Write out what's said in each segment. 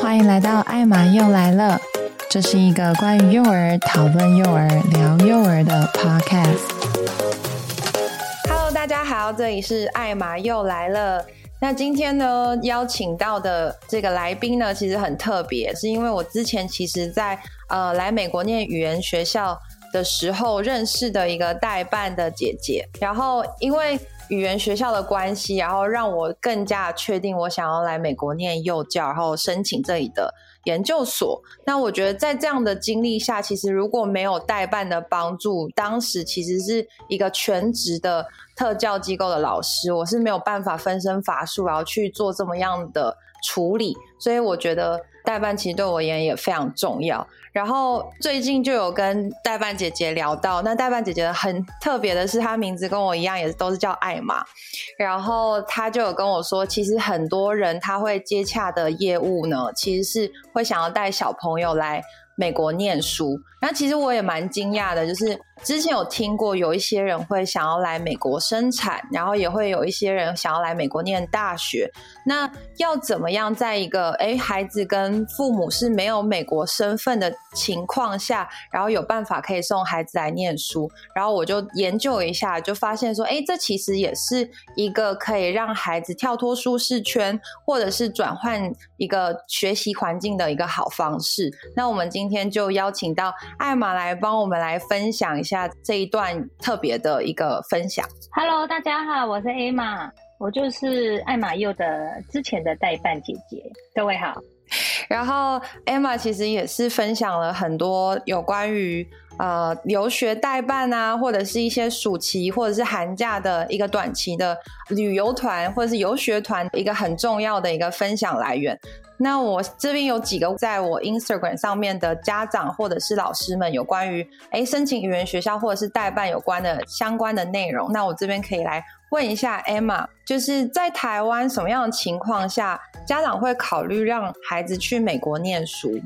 欢迎来到艾玛又来了，这是一个关于幼儿、讨论幼儿、聊幼儿的 podcast。Hello，大家好，这里是艾玛又来了。那今天呢，邀请到的这个来宾呢，其实很特别，是因为我之前其实在呃来美国念语言学校的时候认识的一个代办的姐姐，然后因为。语言学校的关系，然后让我更加确定我想要来美国念幼教，然后申请这里的研究所。那我觉得在这样的经历下，其实如果没有代办的帮助，当时其实是一个全职的特教机构的老师，我是没有办法分身乏术，然后去做这么样的处理。所以我觉得代办其实对我而言也非常重要。然后最近就有跟代办姐姐聊到，那代办姐姐很特别的是，她名字跟我一样，也都是叫艾玛。然后她就有跟我说，其实很多人他会接洽的业务呢，其实是会想要带小朋友来美国念书。那其实我也蛮惊讶的，就是。之前有听过有一些人会想要来美国生产，然后也会有一些人想要来美国念大学。那要怎么样在一个诶孩子跟父母是没有美国身份的情况下，然后有办法可以送孩子来念书？然后我就研究一下，就发现说，诶这其实也是一个可以让孩子跳脱舒适圈，或者是转换一个学习环境的一个好方式。那我们今天就邀请到艾玛来帮我们来分享一下。下这一段特别的一个分享。Hello，大家好，我是 Emma，我就是艾玛幼的之前的代办姐姐。各位好。然后 Emma 其实也是分享了很多有关于呃留学代办啊，或者是一些暑期或者是寒假的一个短期的旅游团或者是游学团一个很重要的一个分享来源。那我这边有几个在我 Instagram 上面的家长或者是老师们有关于诶申请语言学校或者是代办有关的相关的内容，那我这边可以来问一下 Emma，就是在台湾什么样的情况下家长会考虑让孩子去美国念书？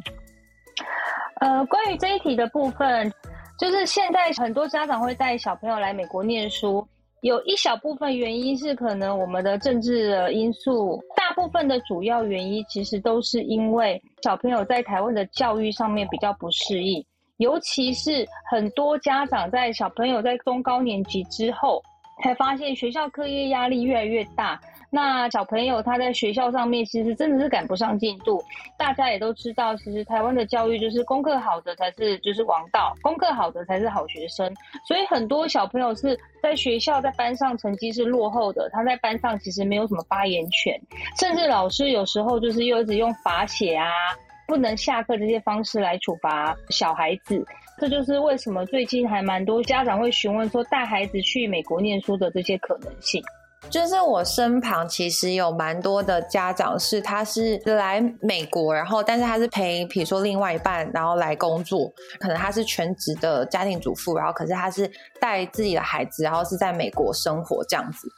呃，关于这一题的部分，就是现在很多家长会带小朋友来美国念书。有一小部分原因是可能我们的政治的因素，大部分的主要原因其实都是因为小朋友在台湾的教育上面比较不适应，尤其是很多家长在小朋友在中高年级之后，才发现学校课业压力越来越大。那小朋友他在学校上面其实真的是赶不上进度。大家也都知道，其实台湾的教育就是功课好的才是就是王道，功课好的才是好学生。所以很多小朋友是在学校在班上成绩是落后的，他在班上其实没有什么发言权，甚至老师有时候就是又一直用罚写啊、不能下课这些方式来处罚小孩子。这就是为什么最近还蛮多家长会询问说带孩子去美国念书的这些可能性。就是我身旁其实有蛮多的家长是，他是来美国，然后但是他是陪，比如说另外一半，然后来工作，可能他是全职的家庭主妇，然后可是他是带自己的孩子，然后是在美国生活这样子。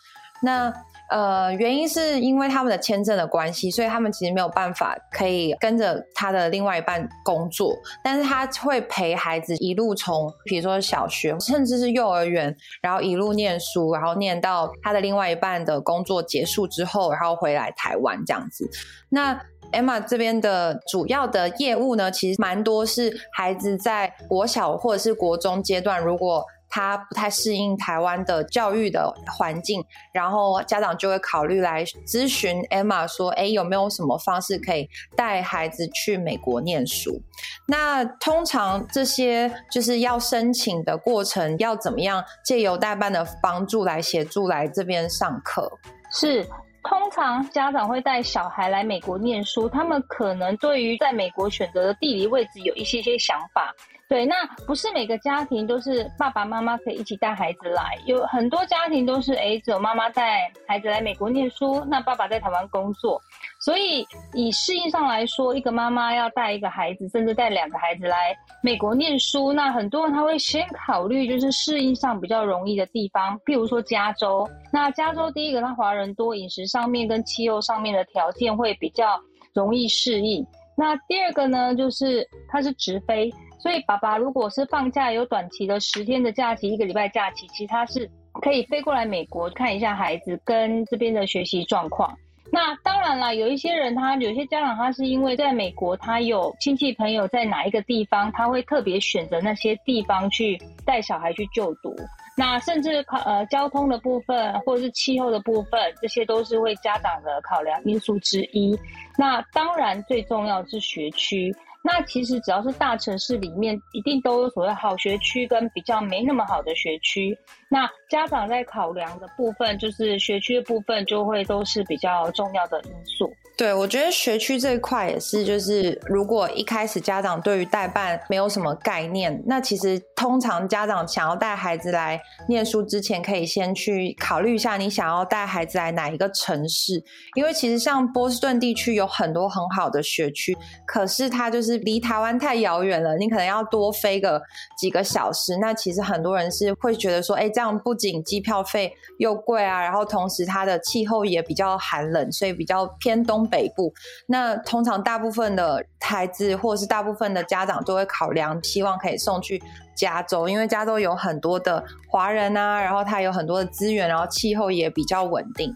那呃，原因是因为他们的签证的关系，所以他们其实没有办法可以跟着他的另外一半工作，但是他会陪孩子一路从，比如说小学，甚至是幼儿园，然后一路念书，然后念到他的另外一半的工作结束之后，然后回来台湾这样子。那 Emma 这边的主要的业务呢，其实蛮多是孩子在国小或者是国中阶段，如果他不太适应台湾的教育的环境，然后家长就会考虑来咨询 Emma 说：“诶，有没有什么方式可以带孩子去美国念书？”那通常这些就是要申请的过程，要怎么样借由代办的帮助来协助来这边上课？是，通常家长会带小孩来美国念书，他们可能对于在美国选择的地理位置有一些些想法。对，那不是每个家庭都是爸爸妈妈可以一起带孩子来，有很多家庭都是诶，只有妈妈带孩子来美国念书，那爸爸在台湾工作，所以以适应上来说，一个妈妈要带一个孩子，甚至带两个孩子来美国念书，那很多人他会先考虑就是适应上比较容易的地方，譬如说加州，那加州第一个它华人多，饮食上面跟气候上面的条件会比较容易适应，那第二个呢，就是它是直飞。所以，爸爸如果是放假有短期的十天的假期，一个礼拜假期，其实他是可以飞过来美国看一下孩子跟这边的学习状况。那当然了，有一些人他有些家长他是因为在美国他有亲戚朋友在哪一个地方，他会特别选择那些地方去带小孩去就读。那甚至考呃交通的部分或者是气候的部分，这些都是为家长的考量因素之一。那当然最重要是学区。那其实只要是大城市里面，一定都有所谓好学区跟比较没那么好的学区。那家长在考量的部分，就是学区的部分，就会都是比较重要的因素。对，我觉得学区这一块也是，就是如果一开始家长对于代办没有什么概念，那其实通常家长想要带孩子来念书之前，可以先去考虑一下你想要带孩子来哪一个城市，因为其实像波士顿地区有很多很好的学区，可是它就是离台湾太遥远了，你可能要多飞个几个小时。那其实很多人是会觉得说，哎，这样不仅机票费又贵啊，然后同时它的气候也比较寒冷，所以比较偏东。北部，那通常大部分的孩子或是大部分的家长都会考量，希望可以送去加州，因为加州有很多的华人啊，然后它有很多的资源，然后气候也比较稳定。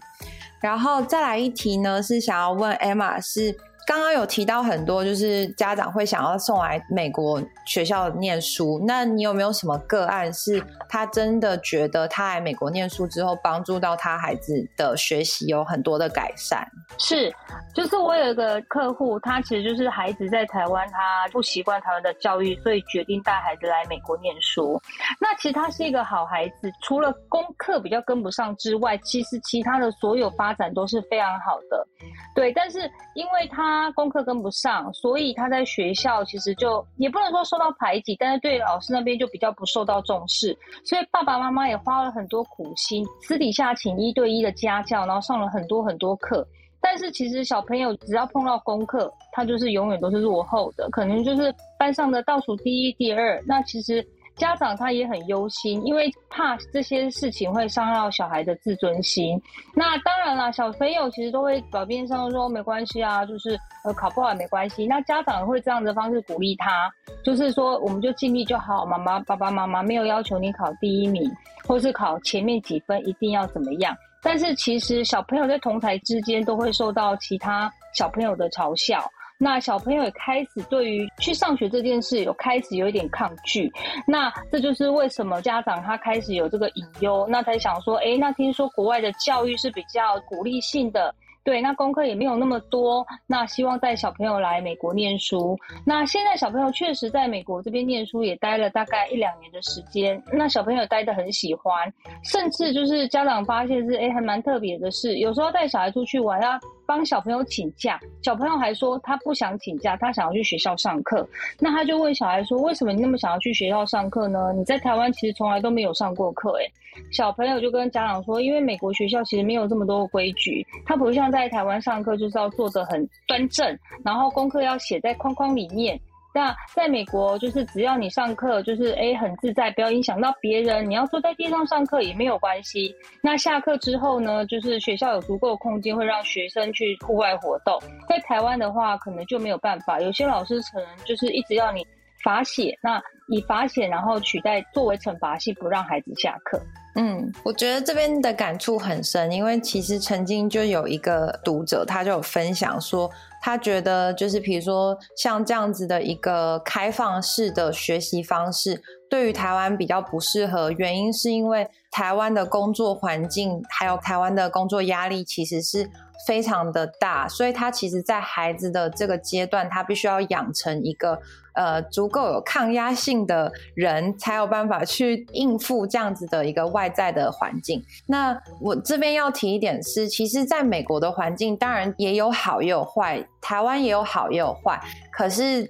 然后再来一题呢，是想要问 Emma 是。刚刚有提到很多，就是家长会想要送来美国学校念书。那你有没有什么个案，是他真的觉得他来美国念书之后，帮助到他孩子的学习有很多的改善？是，就是我有一个客户，他其实就是孩子在台湾，他不习惯台湾的教育，所以决定带孩子来美国念书。那其实他是一个好孩子，除了功课比较跟不上之外，其实其他的所有发展都是非常好的。对，但是因为他他功课跟不上，所以他在学校其实就也不能说受到排挤，但是对老师那边就比较不受到重视。所以爸爸妈妈也花了很多苦心，私底下请一对一的家教，然后上了很多很多课。但是其实小朋友只要碰到功课，他就是永远都是落后的，可能就是班上的倒数第一、第二。那其实。家长他也很忧心，因为怕这些事情会伤到小孩的自尊心。那当然啦，小朋友其实都会表面上说没关系啊，就是呃考不好也没关系。那家长会这样的方式鼓励他，就是说我们就尽力就好。妈妈、爸爸妈妈没有要求你考第一名，或是考前面几分一定要怎么样。但是其实小朋友在同台之间都会受到其他小朋友的嘲笑。那小朋友也开始对于去上学这件事有开始有一点抗拒，那这就是为什么家长他开始有这个隐忧，那才想说，诶，那听说国外的教育是比较鼓励性的。对，那功课也没有那么多，那希望带小朋友来美国念书。那现在小朋友确实在美国这边念书也待了大概一两年的时间，那小朋友待得很喜欢，甚至就是家长发现是，诶，还蛮特别的是，有时候带小孩出去玩要帮小朋友请假，小朋友还说他不想请假，他想要去学校上课。那他就问小孩说，为什么你那么想要去学校上课呢？你在台湾其实从来都没有上过课，诶。小朋友就跟家长说，因为美国学校其实没有这么多规矩，他不像在台湾上课就是要坐得很端正，然后功课要写在框框里面。那在美国就是只要你上课就是诶很自在，不要影响到别人，你要坐在地上上课也没有关系。那下课之后呢，就是学校有足够的空间会让学生去户外活动。在台湾的话，可能就没有办法，有些老师可能就是一直要你罚写，那以罚写然后取代作为惩罚性不让孩子下课。嗯，我觉得这边的感触很深，因为其实曾经就有一个读者，他就有分享说，他觉得就是比如说像这样子的一个开放式的学习方式，对于台湾比较不适合，原因是因为台湾的工作环境还有台湾的工作压力其实是非常的大，所以他其实在孩子的这个阶段，他必须要养成一个。呃，足够有抗压性的人才有办法去应付这样子的一个外在的环境。那我这边要提一点是，其实在美国的环境当然也有好也有坏，台湾也有好也有坏，可是。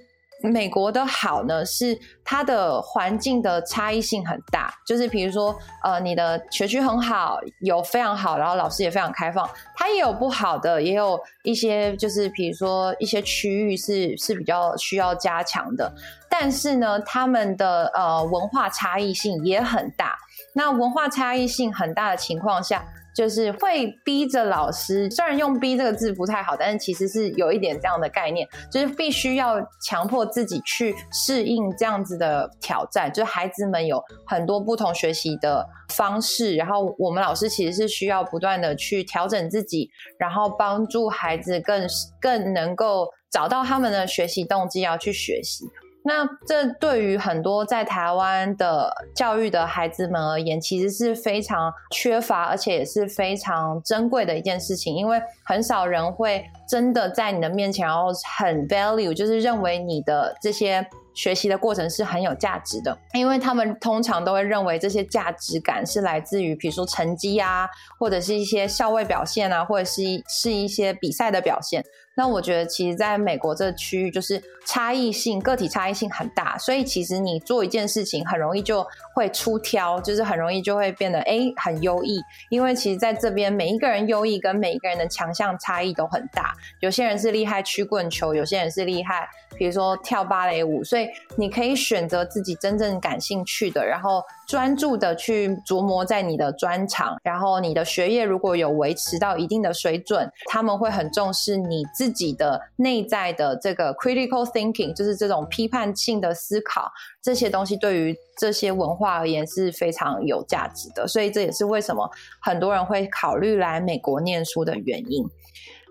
美国的好呢，是它的环境的差异性很大，就是比如说，呃，你的学区很好，有非常好，然后老师也非常开放，它也有不好的，也有一些就是比如说一些区域是是比较需要加强的，但是呢，他们的呃文化差异性也很大。那文化差异性很大的情况下，就是会逼着老师，虽然用“逼”这个字不太好，但是其实是有一点这样的概念，就是必须要强迫自己去适应这样子的挑战。就是孩子们有很多不同学习的方式，然后我们老师其实是需要不断的去调整自己，然后帮助孩子更更能够找到他们的学习动机，要去学习。那这对于很多在台湾的教育的孩子们而言，其实是非常缺乏，而且也是非常珍贵的一件事情，因为很少人会真的在你的面前，然后很 value，就是认为你的这些学习的过程是很有价值的，因为他们通常都会认为这些价值感是来自于，比如说成绩啊，或者是一些校外表现啊，或者是是一些比赛的表现。那我觉得，其实在美国这个区域，就是差异性、个体差异性很大，所以其实你做一件事情，很容易就会出挑，就是很容易就会变得诶很优异。因为其实在这边，每一个人优异跟每一个人的强项差异都很大。有些人是厉害曲棍球，有些人是厉害，比如说跳芭蕾舞。所以你可以选择自己真正感兴趣的，然后专注的去琢磨在你的专长。然后你的学业如果有维持到一定的水准，他们会很重视你自。己的内在的这个 critical thinking，就是这种批判性的思考，这些东西对于这些文化而言是非常有价值的。所以这也是为什么很多人会考虑来美国念书的原因。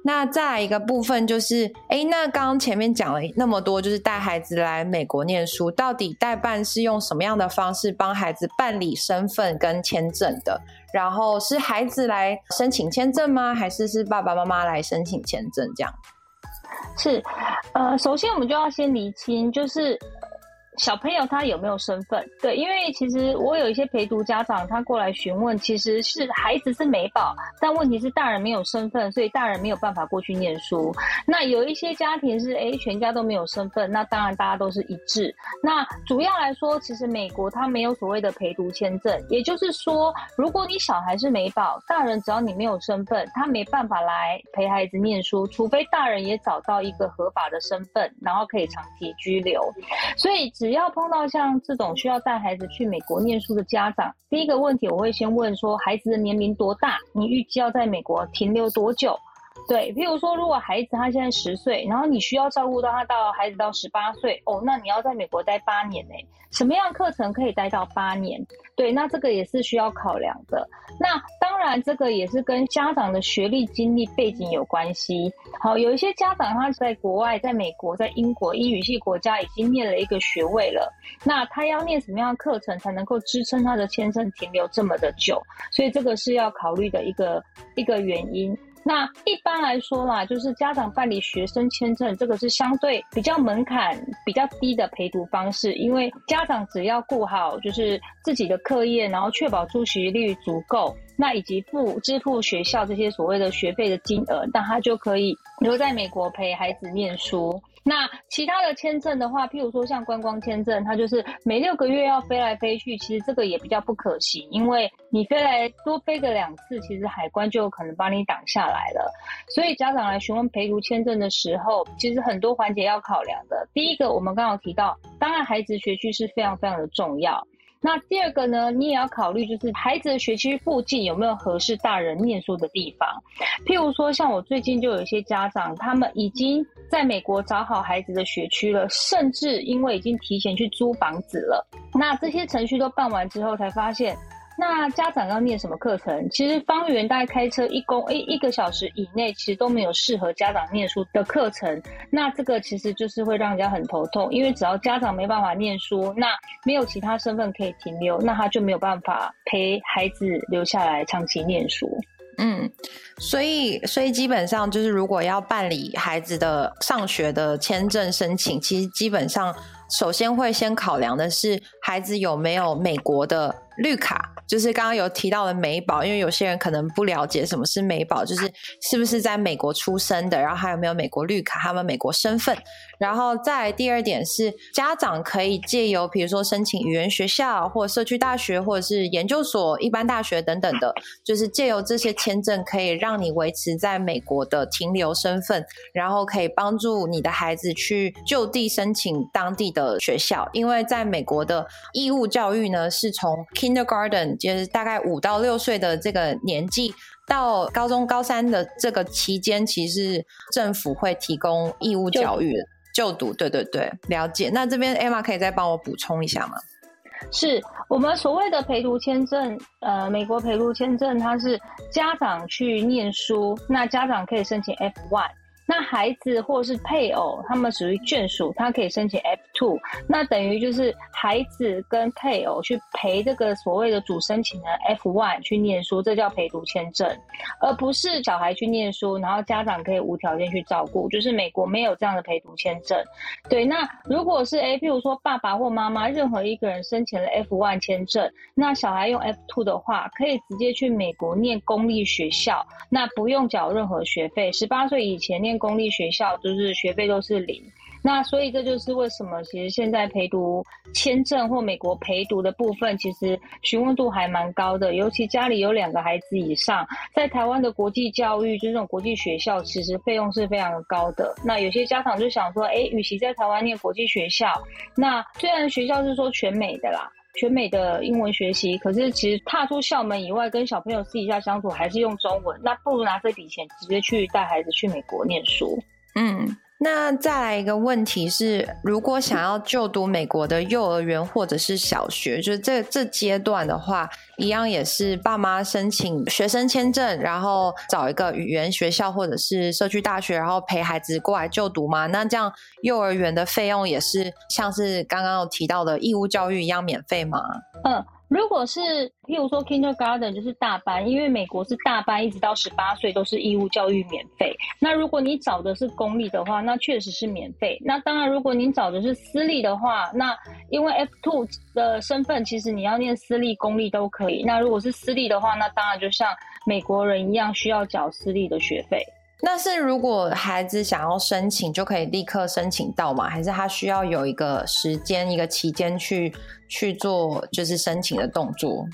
那再来一个部分就是，诶，那刚刚前面讲了那么多，就是带孩子来美国念书，到底代办是用什么样的方式帮孩子办理身份跟签证的？然后是孩子来申请签证吗？还是是爸爸妈妈来申请签证？这样？是，呃，首先我们就要先厘清，就是。小朋友他有没有身份？对，因为其实我有一些陪读家长，他过来询问，其实是孩子是美宝，但问题是大人没有身份，所以大人没有办法过去念书。那有一些家庭是，诶，全家都没有身份，那当然大家都是一致。那主要来说，其实美国他没有所谓的陪读签证，也就是说，如果你小孩是美宝，大人只要你没有身份，他没办法来陪孩子念书，除非大人也找到一个合法的身份，然后可以长期居留。所以。只要碰到像这种需要带孩子去美国念书的家长，第一个问题我会先问说，孩子的年龄多大？你预计要在美国停留多久？对，譬如说，如果孩子他现在十岁，然后你需要照顾到他到孩子到十八岁，哦，那你要在美国待八年呢？什么样课程可以待到八年？对，那这个也是需要考量的。那当然，这个也是跟家长的学历、经历、背景有关系。好，有一些家长他在国外，在美国、在英国英语系国家已经念了一个学位了，那他要念什么样的课程才能够支撑他的签证停留这么的久？所以这个是要考虑的一个一个原因。那一般来说啦，就是家长办理学生签证，这个是相对比较门槛比较低的陪读方式，因为家长只要顾好就是自己的课业，然后确保出席率足够，那以及付支付学校这些所谓的学费的金额，那他就可以留在美国陪孩子念书。那其他的签证的话，譬如说像观光签证，它就是每六个月要飞来飞去，其实这个也比较不可行，因为你飞来多飞个两次，其实海关就有可能把你挡下来了。所以家长来询问陪读签证的时候，其实很多环节要考量的。第一个，我们刚刚提到，当然孩子学区是非常非常的重要。那第二个呢，你也要考虑，就是孩子的学区附近有没有合适大人念书的地方。譬如说，像我最近就有一些家长，他们已经在美国找好孩子的学区了，甚至因为已经提前去租房子了。那这些程序都办完之后，才发现。那家长要念什么课程？其实方圆大概开车一公一一个小时以内，其实都没有适合家长念书的课程。那这个其实就是会让人家很头痛，因为只要家长没办法念书，那没有其他身份可以停留，那他就没有办法陪孩子留下来长期念书。嗯，所以所以基本上就是，如果要办理孩子的上学的签证申请，其实基本上首先会先考量的是孩子有没有美国的绿卡。就是刚刚有提到的美宝，因为有些人可能不了解什么是美宝，就是是不是在美国出生的，然后还有没有美国绿卡，他们美国身份。然后再第二点是，家长可以借由比如说申请语言学校，或社区大学，或者是研究所、一般大学等等的，就是借由这些签证，可以让你维持在美国的停留身份，然后可以帮助你的孩子去就地申请当地的学校，因为在美国的义务教育呢，是从 kindergarten，就是大概五到六岁的这个年纪，到高中高三的这个期间，其实政府会提供义务教育就，就读。对对对，了解。那这边 Emma 可以再帮我补充一下吗？是我们所谓的陪读签证，呃，美国陪读签证，它是家长去念书，那家长可以申请 FY。那孩子或是配偶，他们属于眷属，他可以申请 F two，。那等于就是孩子跟配偶去陪这个所谓的主申请的 F one 去念书，这叫陪读签证，而不是小孩去念书，然后家长可以无条件去照顾。就是美国没有这样的陪读签证。对，那如果是诶，譬如说爸爸或妈妈任何一个人申请了 F one 签证，那小孩用 F two 的话，可以直接去美国念公立学校，那不用缴任何学费。十八岁以前念。公立学校就是学费都是零，那所以这就是为什么其实现在陪读签证或美国陪读的部分，其实询问度还蛮高的。尤其家里有两个孩子以上，在台湾的国际教育，就是这种国际学校，其实费用是非常高的。那有些家长就想说，哎，与其在台湾念国际学校，那虽然学校是说全美的啦，全美的英文学习，可是其实踏出校门以外，跟小朋友私底下相处还是用中文，那不如拿这笔钱直接去带孩子去美国念书。嗯。那再来一个问题是，如果想要就读美国的幼儿园或者是小学，就是这这阶段的话，一样也是爸妈申请学生签证，然后找一个语言学校或者是社区大学，然后陪孩子过来就读吗？那这样幼儿园的费用也是像是刚刚有提到的义务教育一样免费吗？嗯。如果是譬如说 kindergarten 就是大班，因为美国是大班，一直到十八岁都是义务教育免费。那如果你找的是公立的话，那确实是免费。那当然，如果您找的是私立的话，那因为 F two 的身份，其实你要念私立、公立都可以。那如果是私立的话，那当然就像美国人一样，需要缴私立的学费。那是如果孩子想要申请，就可以立刻申请到吗？还是他需要有一个时间、一个期间去去做，就是申请的动作？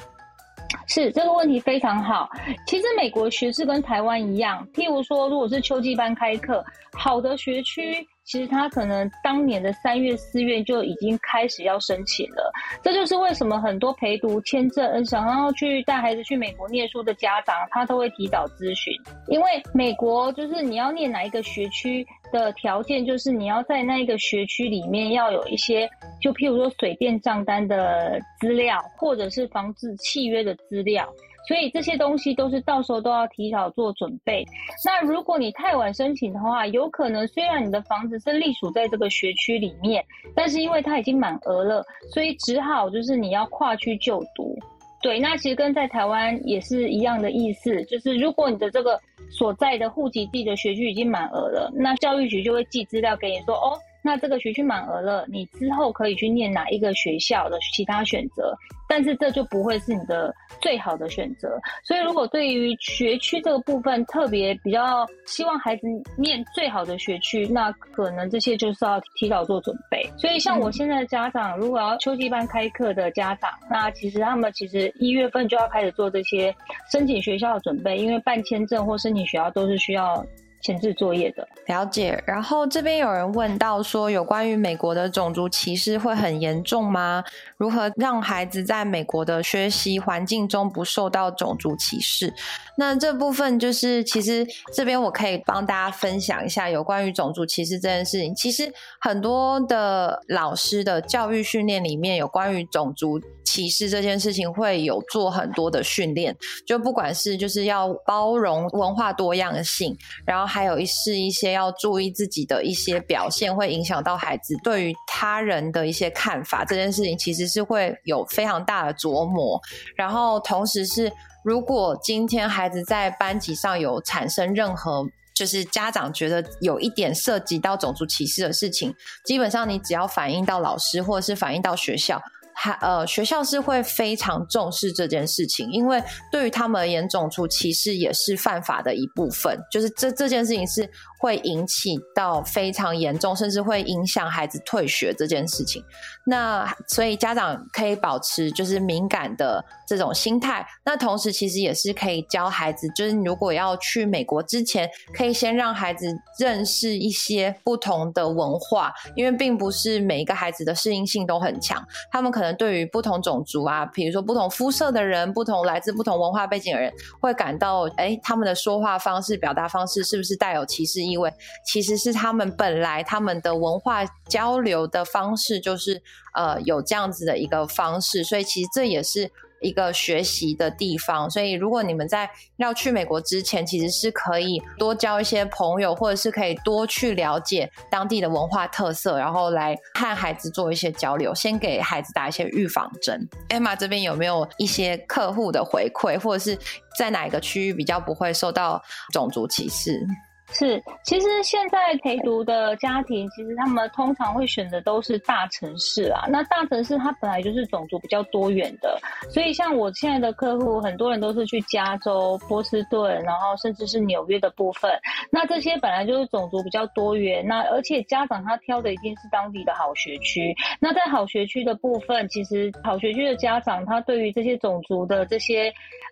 是，这个问题非常好。其实美国学制跟台湾一样，譬如说，如果是秋季班开课，好的学区。其实他可能当年的三月、四月就已经开始要申请了，这就是为什么很多陪读签证想要去带孩子去美国念书的家长，他都会提早咨询，因为美国就是你要念哪一个学区的条件，就是你要在那一个学区里面要有一些，就譬如说水电账单的资料，或者是房子契约的资料。所以这些东西都是到时候都要提早做准备。那如果你太晚申请的话，有可能虽然你的房子是隶属在这个学区里面，但是因为它已经满额了，所以只好就是你要跨区就读。对，那其实跟在台湾也是一样的意思，就是如果你的这个所在的户籍地的学区已经满额了，那教育局就会寄资料给你说，哦。那这个学区满额了，你之后可以去念哪一个学校的其他选择，但是这就不会是你的最好的选择。所以，如果对于学区这个部分特别比较希望孩子念最好的学区，那可能这些就是要提早做准备。所以，像我现在的家长，如果要秋季班开课的家长，那其实他们其实一月份就要开始做这些申请学校的准备，因为办签证或申请学校都是需要。前置作业的了解，然后这边有人问到说，有关于美国的种族歧视会很严重吗？如何让孩子在美国的学习环境中不受到种族歧视？那这部分就是，其实这边我可以帮大家分享一下有关于种族歧视这件事情。其实很多的老师的教育训练里面有关于种族歧视这件事情会有做很多的训练，就不管是就是要包容文化多样性，然后还有一是一些要注意自己的一些表现，会影响到孩子对于他人的一些看法，这件事情其实是会有非常大的琢磨。然后同时是，如果今天孩子在班级上有产生任何就是家长觉得有一点涉及到种族歧视的事情，基本上你只要反映到老师或者是反映到学校。还呃，学校是会非常重视这件事情，因为对于他们而言，种族歧视也是犯法的一部分。就是这这件事情是会引起到非常严重，甚至会影响孩子退学这件事情。那所以家长可以保持就是敏感的这种心态。那同时其实也是可以教孩子，就是如果要去美国之前，可以先让孩子认识一些不同的文化，因为并不是每一个孩子的适应性都很强，他们可能对于不同种族啊，比如说不同肤色的人，不同来自不同文化背景的人，会感到哎，他们的说话方式、表达方式是不是带有歧视意味？其实是他们本来他们的文化交流的方式就是呃有这样子的一个方式，所以其实这也是一个学习的地方。所以如果你们在要去美国之前，其实是可以多交一些朋友，或者是可以多去了解当地的文化特色，然后来和孩子做一些交流，先给孩子打一些预防针。Emma 这边有没有一些客户的回馈，或者是在哪一个区域比较不会受到种族歧视？是，其实现在陪读的家庭，其实他们通常会选的都是大城市啊。那大城市它本来就是种族比较多元的，所以像我现在的客户，很多人都是去加州、波士顿，然后甚至是纽约的部分。那这些本来就是种族比较多元，那而且家长他挑的一定是当地的好学区。那在好学区的部分，其实好学区的家长他对于这些种族的这些。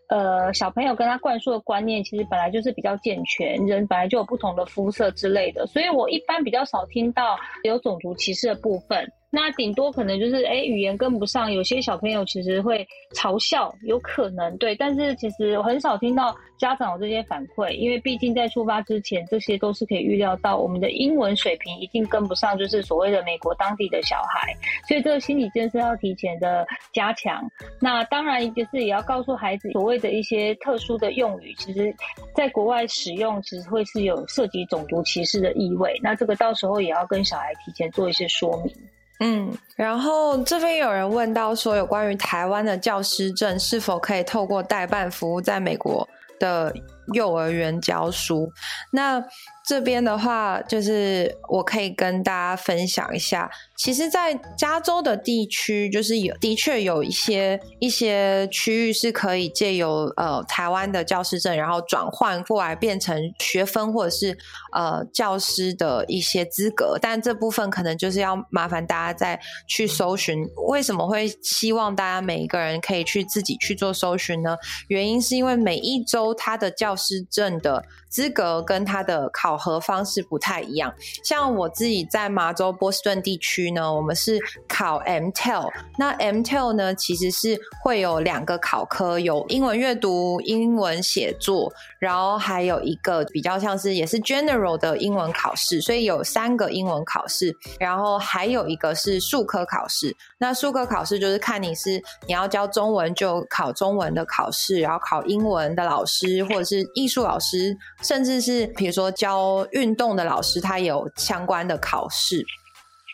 呃，小朋友跟他灌输的观念，其实本来就是比较健全，人本来就不同的肤色之类的，所以我一般比较少听到有种族歧视的部分。那顶多可能就是，哎，语言跟不上，有些小朋友其实会嘲笑，有可能对，但是其实我很少听到家长有这些反馈，因为毕竟在出发之前，这些都是可以预料到，我们的英文水平一定跟不上，就是所谓的美国当地的小孩，所以这个心理建设要提前的加强。那当然，就是也要告诉孩子，所谓的一些特殊的用语，其实在国外使用，其实会是有涉及种族歧视的意味。那这个到时候也要跟小孩提前做一些说明。嗯，然后这边有人问到说，有关于台湾的教师证是否可以透过代办服务在美国的幼儿园教书？那这边的话，就是我可以跟大家分享一下。其实，在加州的地区，就是有的确有一些一些区域是可以借由呃台湾的教师证，然后转换过来变成学分或者是呃教师的一些资格。但这部分可能就是要麻烦大家再去搜寻。为什么会希望大家每一个人可以去自己去做搜寻呢？原因是因为每一州他的教师证的资格跟他的考核方式不太一样。像我自己在麻州波士顿地区。呢，我们是考 MTEL，那 MTEL 呢，其实是会有两个考科，有英文阅读、英文写作，然后还有一个比较像是也是 General 的英文考试，所以有三个英文考试，然后还有一个是术科考试。那术科考试就是看你是你要教中文就考中文的考试，然后考英文的老师或者是艺术老师，甚至是比如说教运动的老师，他有相关的考试。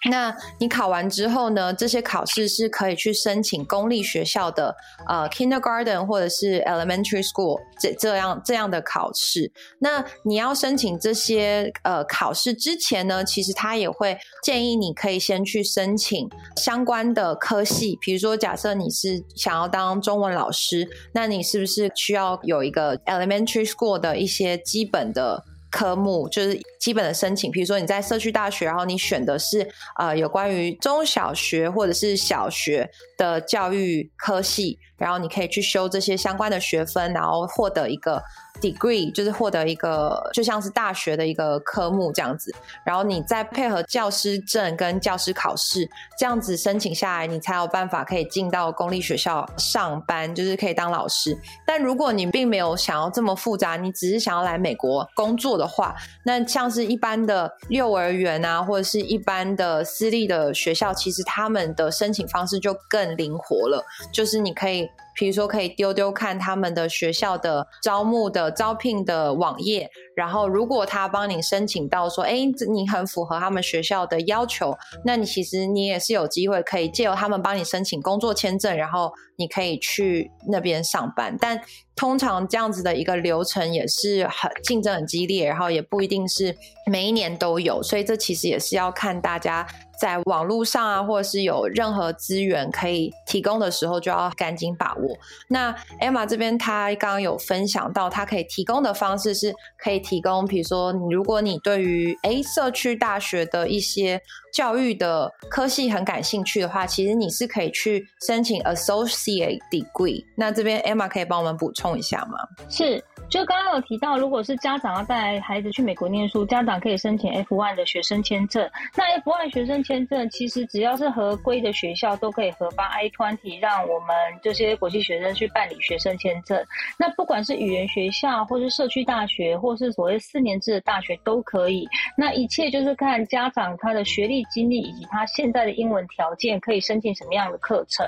那你考完之后呢？这些考试是可以去申请公立学校的呃 kindergarten 或者是 elementary school 这这样这样的考试。那你要申请这些呃考试之前呢，其实他也会建议你可以先去申请相关的科系，比如说假设你是想要当中文老师，那你是不是需要有一个 elementary school 的一些基本的科目，就是基本的申请，比如说你在社区大学，然后你选的是呃有关于中小学或者是小学的教育科系，然后你可以去修这些相关的学分，然后获得一个。Degree 就是获得一个就像是大学的一个科目这样子，然后你再配合教师证跟教师考试这样子申请下来，你才有办法可以进到公立学校上班，就是可以当老师。但如果你并没有想要这么复杂，你只是想要来美国工作的话，那像是一般的幼儿园啊，或者是一般的私立的学校，其实他们的申请方式就更灵活了，就是你可以。比如说，可以丢丢看他们的学校的招募的招聘的网页，然后如果他帮你申请到说，哎，你很符合他们学校的要求，那你其实你也是有机会可以借由他们帮你申请工作签证，然后你可以去那边上班。但通常这样子的一个流程也是很竞争很激烈，然后也不一定是每一年都有，所以这其实也是要看大家。在网络上啊，或者是有任何资源可以提供的时候，就要赶紧把握。那 Emma 这边她刚刚有分享到，她可以提供的方式是可以提供，比如说你如果你对于诶社区大学的一些教育的科系很感兴趣的话，其实你是可以去申请 Associate Degree。那这边 Emma 可以帮我们补充一下吗？是。就刚刚有提到，如果是家长要带孩子去美国念书，家长可以申请 F1 的学生签证。那 F1 学生签证其实只要是合规的学校都可以核发 I-20，让我们这些国际学生去办理学生签证。那不管是语言学校，或是社区大学，或是所谓四年制的大学都可以。那一切就是看家长他的学历经历以及他现在的英文条件，可以申请什么样的课程。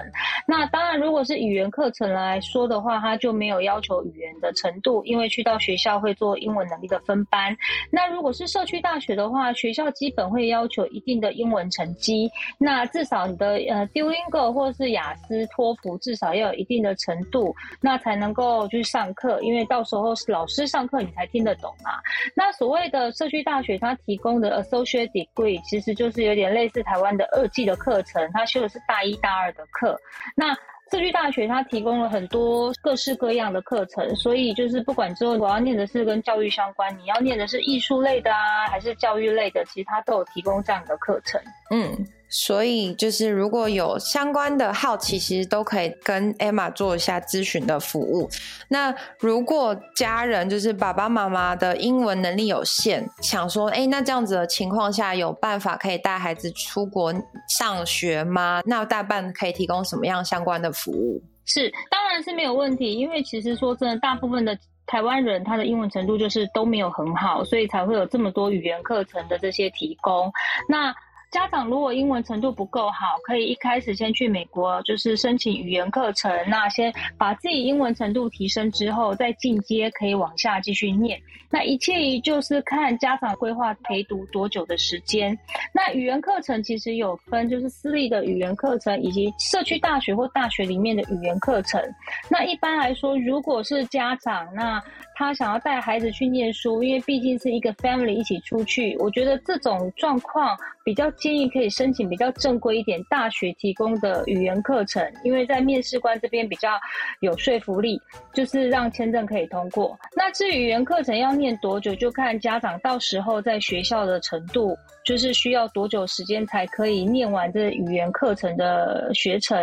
那当然，如果是语言课程来说的话，他就没有要求语言的程度。因因为去到学校会做英文能力的分班，那如果是社区大学的话，学校基本会要求一定的英文成绩，那至少你的呃 Duolingo 或是雅思、托福至少要有一定的程度，那才能够去上课，因为到时候是老师上课你才听得懂嘛。那所谓的社区大学，它提供的 Associate Degree 其实就是有点类似台湾的二季的课程，它修的是大一、大二的课，那。社区大学它提供了很多各式各样的课程，所以就是不管之后我要念的是跟教育相关，你要念的是艺术类的啊，还是教育类的，其实它都有提供这样的课程。嗯。所以就是如果有相关的好奇，其实都可以跟 Emma 做一下咨询的服务。那如果家人就是爸爸妈妈的英文能力有限，想说，哎，那这样子的情况下，有办法可以带孩子出国上学吗？那大半可以提供什么样相关的服务？是，当然是没有问题，因为其实说真的，大部分的台湾人他的英文程度就是都没有很好，所以才会有这么多语言课程的这些提供。那家长如果英文程度不够好，可以一开始先去美国，就是申请语言课程。那先把自己英文程度提升之后，再进阶可以往下继续念。那一切就是看家长规划陪读多久的时间。那语言课程其实有分，就是私立的语言课程，以及社区大学或大学里面的语言课程。那一般来说，如果是家长，那他想要带孩子去念书，因为毕竟是一个 family 一起出去，我觉得这种状况比较。建议可以申请比较正规一点大学提供的语言课程，因为在面试官这边比较有说服力，就是让签证可以通过。那至于语言课程要念多久，就看家长到时候在学校的程度，就是需要多久时间才可以念完这语言课程的学程。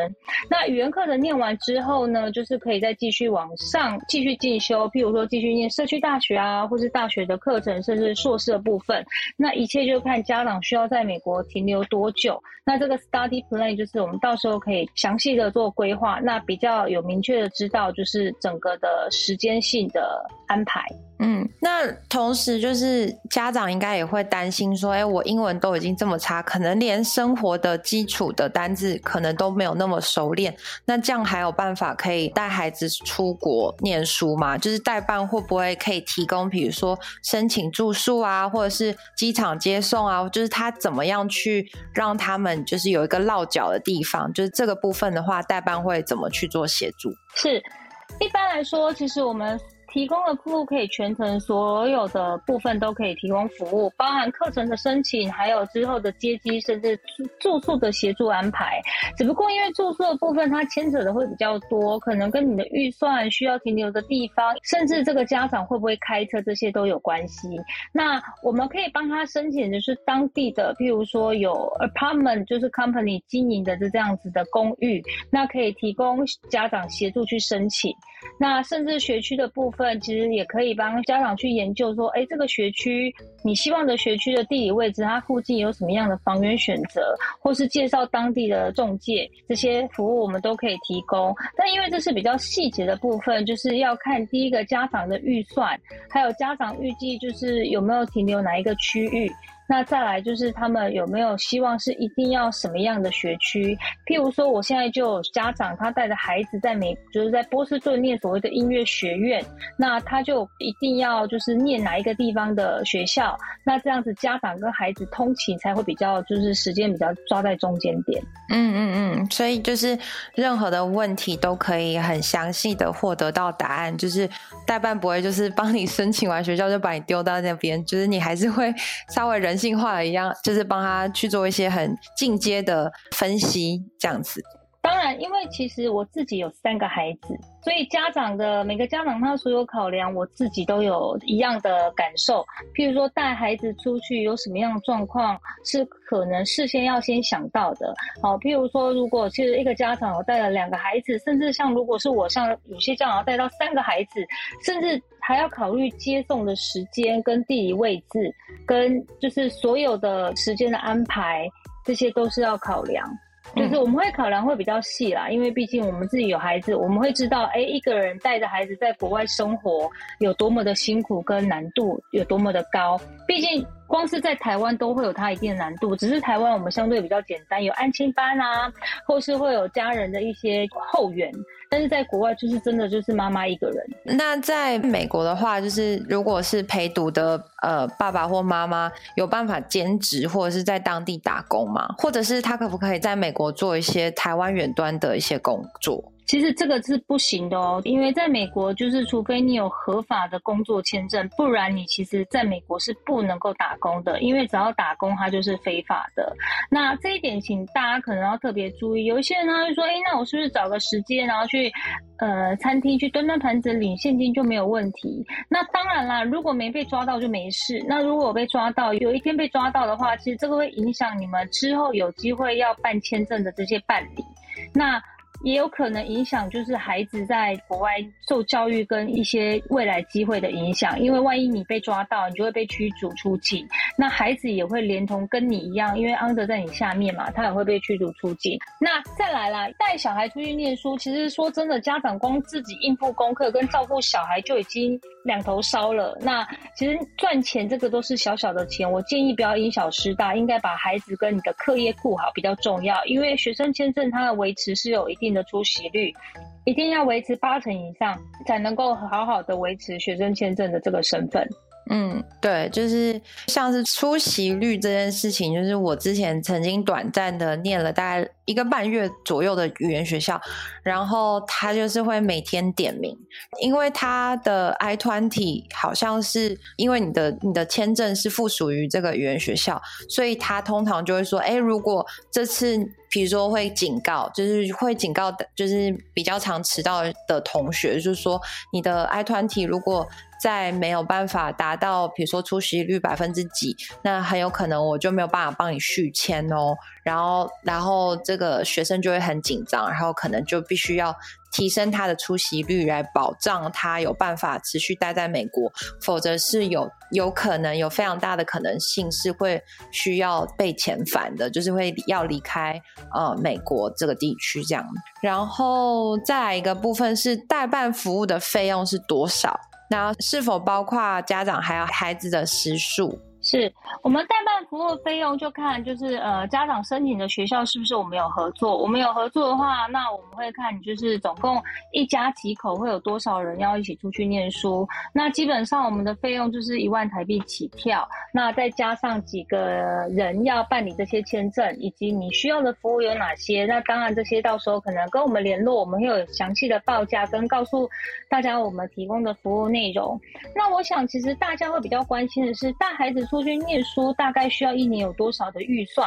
那语言课程念完之后呢，就是可以再继续往上继续进修，譬如说继续念社区大学啊，或是大学的课程，甚至硕士的部分。那一切就看家长需要在美国。停留多久？那这个 study plan 就是我们到时候可以详细的做规划，那比较有明确的知道就是整个的时间性的安排。嗯，那同时就是家长应该也会担心说，哎、我英文都已经这么差，可能连生活的基础的单字可能都没有那么熟练。那这样还有办法可以带孩子出国念书吗？就是代办会不会可以提供，比如说申请住宿啊，或者是机场接送啊，就是他怎么么样去让他们就是有一个落脚的地方？就是这个部分的话，代办会怎么去做协助？是，一般来说，其实我们。提供的服务可以全程所有的部分都可以提供服务，包含课程的申请，还有之后的接机，甚至住宿的协助安排。只不过因为住宿的部分它牵扯的会比较多，可能跟你的预算、需要停留的地方，甚至这个家长会不会开车，这些都有关系。那我们可以帮他申请的是当地的，譬如说有 apartment，就是 company 经营的这这样子的公寓，那可以提供家长协助去申请。那甚至学区的部分。其实也可以帮家长去研究说，哎，这个学区你希望的学区的地理位置，它附近有什么样的房源选择，或是介绍当地的中介，这些服务我们都可以提供。但因为这是比较细节的部分，就是要看第一个家长的预算，还有家长预计就是有没有停留哪一个区域。那再来就是他们有没有希望是一定要什么样的学区？譬如说，我现在就有家长他带着孩子在美，就是在波士顿念所谓的音乐学院，那他就一定要就是念哪一个地方的学校？那这样子家长跟孩子通勤才会比较就是时间比较抓在中间点。嗯嗯嗯，所以就是任何的问题都可以很详细的获得到答案，就是代办不会就是帮你申请完学校就把你丢到那边，就是你还是会稍微人。进化一样，就是帮他去做一些很进阶的分析，这样子。当然，因为其实我自己有三个孩子，所以家长的每个家长他所有考量，我自己都有一样的感受。譬如说带孩子出去有什么样的状况，是可能事先要先想到的。好，譬如说，如果其实一个家长我带了两个孩子，甚至像如果是我，像有些家长要带到三个孩子，甚至还要考虑接送的时间跟地理位置，跟就是所有的时间的安排，这些都是要考量。就是我们会考量会比较细啦，因为毕竟我们自己有孩子，我们会知道，哎，一个人带着孩子在国外生活有多么的辛苦跟难度有多么的高。毕竟光是在台湾都会有它一定的难度，只是台湾我们相对比较简单，有安亲班啊，或是会有家人的一些后援。但是在国外就是真的就是妈妈一个人。那在美国的话，就是如果是陪读的呃爸爸或妈妈有办法兼职或者是在当地打工吗？或者是他可不可以在美国做一些台湾远端的一些工作？其实这个是不行的哦，因为在美国，就是除非你有合法的工作签证，不然你其实在美国是不能够打工的。因为只要打工，它就是非法的。那这一点，请大家可能要特别注意。有一些人他就说：“哎，那我是不是找个时间，然后去呃餐厅去端端盘子领现金就没有问题？”那当然啦，如果没被抓到就没事。那如果我被抓到，有一天被抓到的话，其实这个会影响你们之后有机会要办签证的这些办理。那也有可能影响，就是孩子在国外受教育跟一些未来机会的影响。因为万一你被抓到，你就会被驱逐出境。那孩子也会连同跟你一样，因为 under 在你下面嘛，他也会被驱逐出境。那再来啦，带小孩出去念书，其实说真的，家长光自己应付功课跟照顾小孩就已经两头烧了。那其实赚钱这个都是小小的钱，我建议不要因小失大，应该把孩子跟你的课业顾好比较重要。因为学生签证它的维持是有一定的出席率，一定要维持八成以上，才能够好好的维持学生签证的这个身份。嗯，对，就是像是出席率这件事情，就是我之前曾经短暂的念了大概一个半月左右的语言学校，然后他就是会每天点名，因为他的 I-20 好像是因为你的你的签证是附属于这个语言学校，所以他通常就会说，哎，如果这次比如说会警告，就是会警告，就是比较常迟到的同学，就是说你的 I-20 如果在没有办法达到，比如说出席率百分之几，那很有可能我就没有办法帮你续签哦。然后，然后这个学生就会很紧张，然后可能就必须要提升他的出席率来保障他有办法持续待在美国，否则是有有可能有非常大的可能性是会需要被遣返的，就是会要离开呃美国这个地区这样。然后再来一个部分是代办服务的费用是多少？那是否包括家长还有孩子的食宿？是我们代办服务费用，就看就是呃家长申请的学校是不是我们有合作。我们有合作的话，那我们会看就是总共一家几口会有多少人要一起出去念书。那基本上我们的费用就是一万台币起跳。那再加上几个人要办理这些签证，以及你需要的服务有哪些？那当然这些到时候可能跟我们联络，我们会有详细的报价跟告诉大家我们提供的服务内容。那我想其实大家会比较关心的是大孩子出去念书大概需要一年有多少的预算？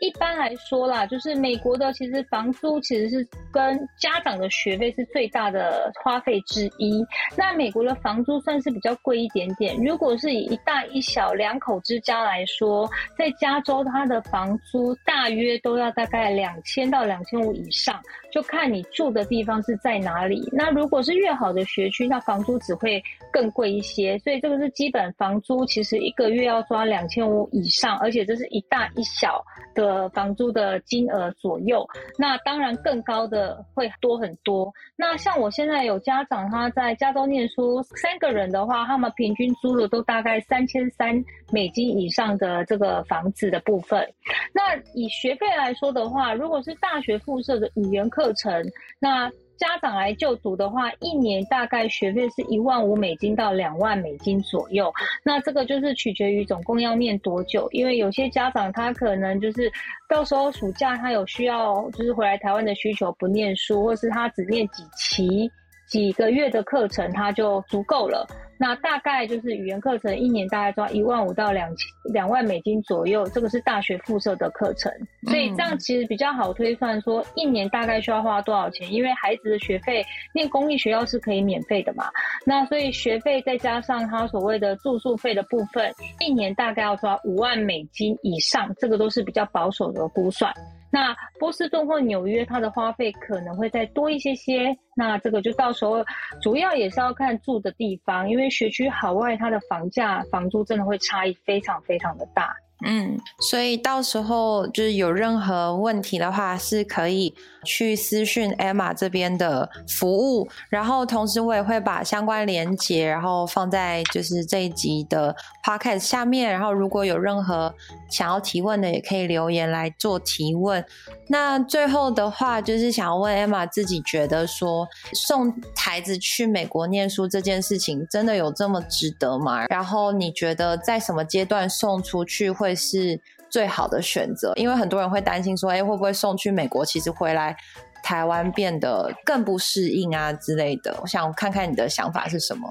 一般来说啦，就是美国的其实房租其实是跟家长的学费是最大的花费之一。那美国的房租算是比较贵一点点。如果是以一大一小两口之家来说，在加州它的房租大约都要大概两千到两千五以上，就看你住的地方是在哪里。那如果是越好的学区，那房租只会更贵一些。所以这个是基本房租，其实一个月要抓两千五以上，而且这是一大一小的。房租的金额左右，那当然更高的会多很多。那像我现在有家长他在加州念书，三个人的话，他们平均租的都大概三千三美金以上的这个房子的部分。那以学费来说的话，如果是大学附设的语言课课程，那家长来就读的话，一年大概学费是一万五美金到两万美金左右。那这个就是取决于总共要念多久，因为有些家长他可能就是到时候暑假他有需要，就是回来台湾的需求不念书，或是他只念几期几个月的课程它就足够了。那大概就是语言课程一年大概抓一万五到两千两万美金左右，这个是大学附设的课程，所以这样其实比较好推算说一年大概需要花多少钱，因为孩子的学费念公立学校是可以免费的嘛，那所以学费再加上他所谓的住宿费的部分，一年大概要抓五万美金以上，这个都是比较保守的估算。那波士顿或纽约，它的花费可能会再多一些些。那这个就到时候主要也是要看住的地方，因为学区好外，它的房价、房租真的会差异非常非常的大。嗯，所以到时候就是有任何问题的话，是可以去私讯 Emma 这边的服务，然后同时我也会把相关连接，然后放在就是这一集的 Podcast 下面，然后如果有任何想要提问的，也可以留言来做提问。那最后的话，就是想要问 Emma 自己觉得说，送孩子去美国念书这件事情，真的有这么值得吗？然后你觉得在什么阶段送出去会？会是最好的选择，因为很多人会担心说，哎，会不会送去美国，其实回来台湾变得更不适应啊之类的。我想看看你的想法是什么。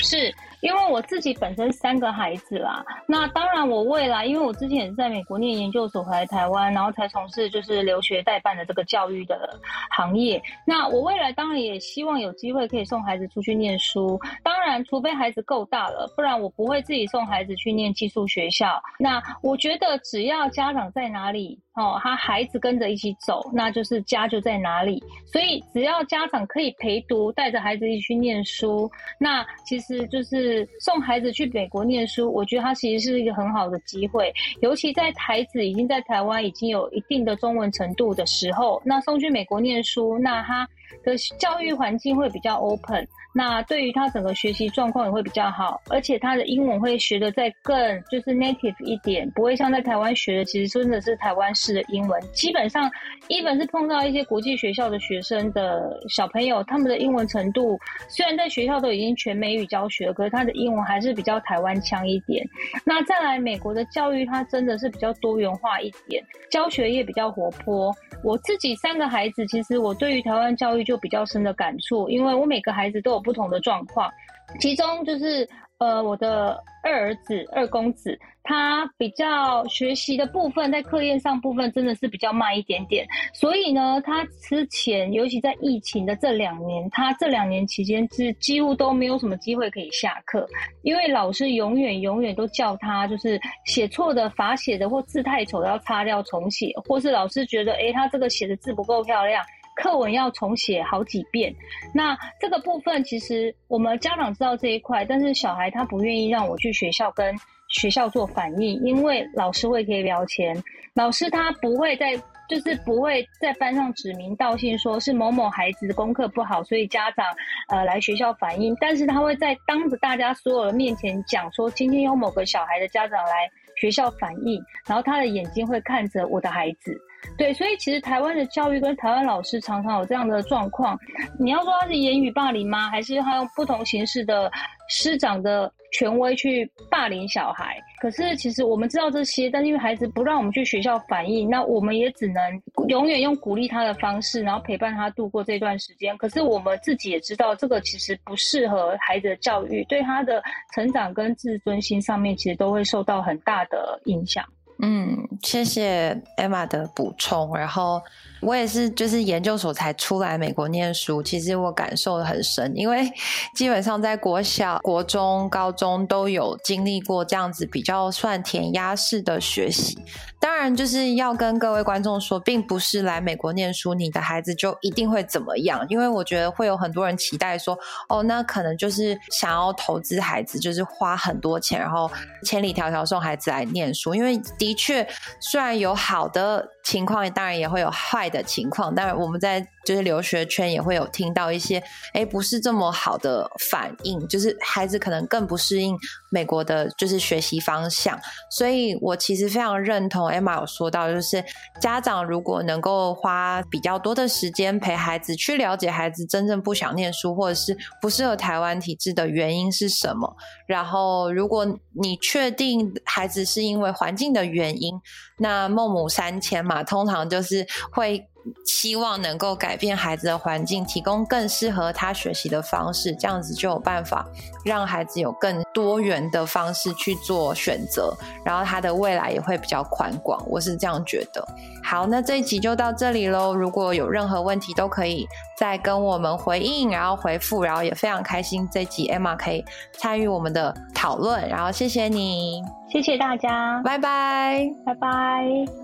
是。因为我自己本身三个孩子啦，那当然我未来，因为我之前也是在美国念研究所回来台湾，然后才从事就是留学代办的这个教育的行业。那我未来当然也希望有机会可以送孩子出去念书，当然除非孩子够大了，不然我不会自己送孩子去念寄宿学校。那我觉得只要家长在哪里哦，他孩子跟着一起走，那就是家就在哪里。所以只要家长可以陪读，带着孩子一起去念书，那其实就是。送孩子去美国念书，我觉得他其实是一个很好的机会，尤其在孩子已经在台湾已经有一定的中文程度的时候，那送去美国念书，那他的教育环境会比较 open。那对于他整个学习状况也会比较好，而且他的英文会学得再更就是 native 一点，不会像在台湾学的，其实真的是台湾式的英文。基本上，even 是碰到一些国际学校的学生的小朋友，他们的英文程度虽然在学校都已经全美语教学，可是他的英文还是比较台湾腔一点。那再来，美国的教育它真的是比较多元化一点，教学也比较活泼。我自己三个孩子，其实我对于台湾教就比较深的感触，因为我每个孩子都有不同的状况，其中就是呃，我的二儿子、二公子，他比较学习的部分，在课业上部分真的是比较慢一点点。所以呢，他之前尤其在疫情的这两年，他这两年期间是几乎都没有什么机会可以下课，因为老师永远永远都叫他就是写错的、罚写的或字太丑的要擦掉重写，或是老师觉得诶，他这个写的字不够漂亮。课文要重写好几遍，那这个部分其实我们家长知道这一块，但是小孩他不愿意让我去学校跟学校做反应，因为老师会可以聊钱，老师他不会在，就是不会在班上指名道姓说是某某孩子的功课不好，所以家长呃来学校反映，但是他会在当着大家所有的面前讲说，今天有某个小孩的家长来学校反映，然后他的眼睛会看着我的孩子。对，所以其实台湾的教育跟台湾老师常常有这样的状况。你要说他是言语霸凌吗？还是他用不同形式的师长的权威去霸凌小孩？可是其实我们知道这些，但是因为孩子不让我们去学校反映，那我们也只能永远用鼓励他的方式，然后陪伴他度过这段时间。可是我们自己也知道，这个其实不适合孩子的教育，对他的成长跟自尊心上面，其实都会受到很大的影响。嗯，谢谢 Emma 的补充，然后。我也是，就是研究所才出来美国念书，其实我感受很深，因为基本上在国小、国中、高中都有经历过这样子比较算填鸭式的学习。当然，就是要跟各位观众说，并不是来美国念书，你的孩子就一定会怎么样。因为我觉得会有很多人期待说，哦，那可能就是想要投资孩子，就是花很多钱，然后千里迢迢送孩子来念书。因为的确，虽然有好的情况，当然也会有坏的情况。当然，我们在就是留学圈也会有听到一些，诶，不是这么好的反应，就是孩子可能更不适应美国的，就是学习方向。所以我其实非常认同 Emma 有说到，就是家长如果能够花比较多的时间陪孩子，去了解孩子真正不想念书，或者是不适合台湾体制的原因是什么。然后，如果你确定孩子是因为环境的原因，那孟母三迁嘛，通常就是会。希望能够改变孩子的环境，提供更适合他学习的方式，这样子就有办法让孩子有更多元的方式去做选择，然后他的未来也会比较宽广。我是这样觉得。好，那这一集就到这里喽。如果有任何问题，都可以再跟我们回应，然后回复，然后也非常开心这一集 Emma 可以参与我们的讨论，然后谢谢你，谢谢大家，拜拜，拜拜。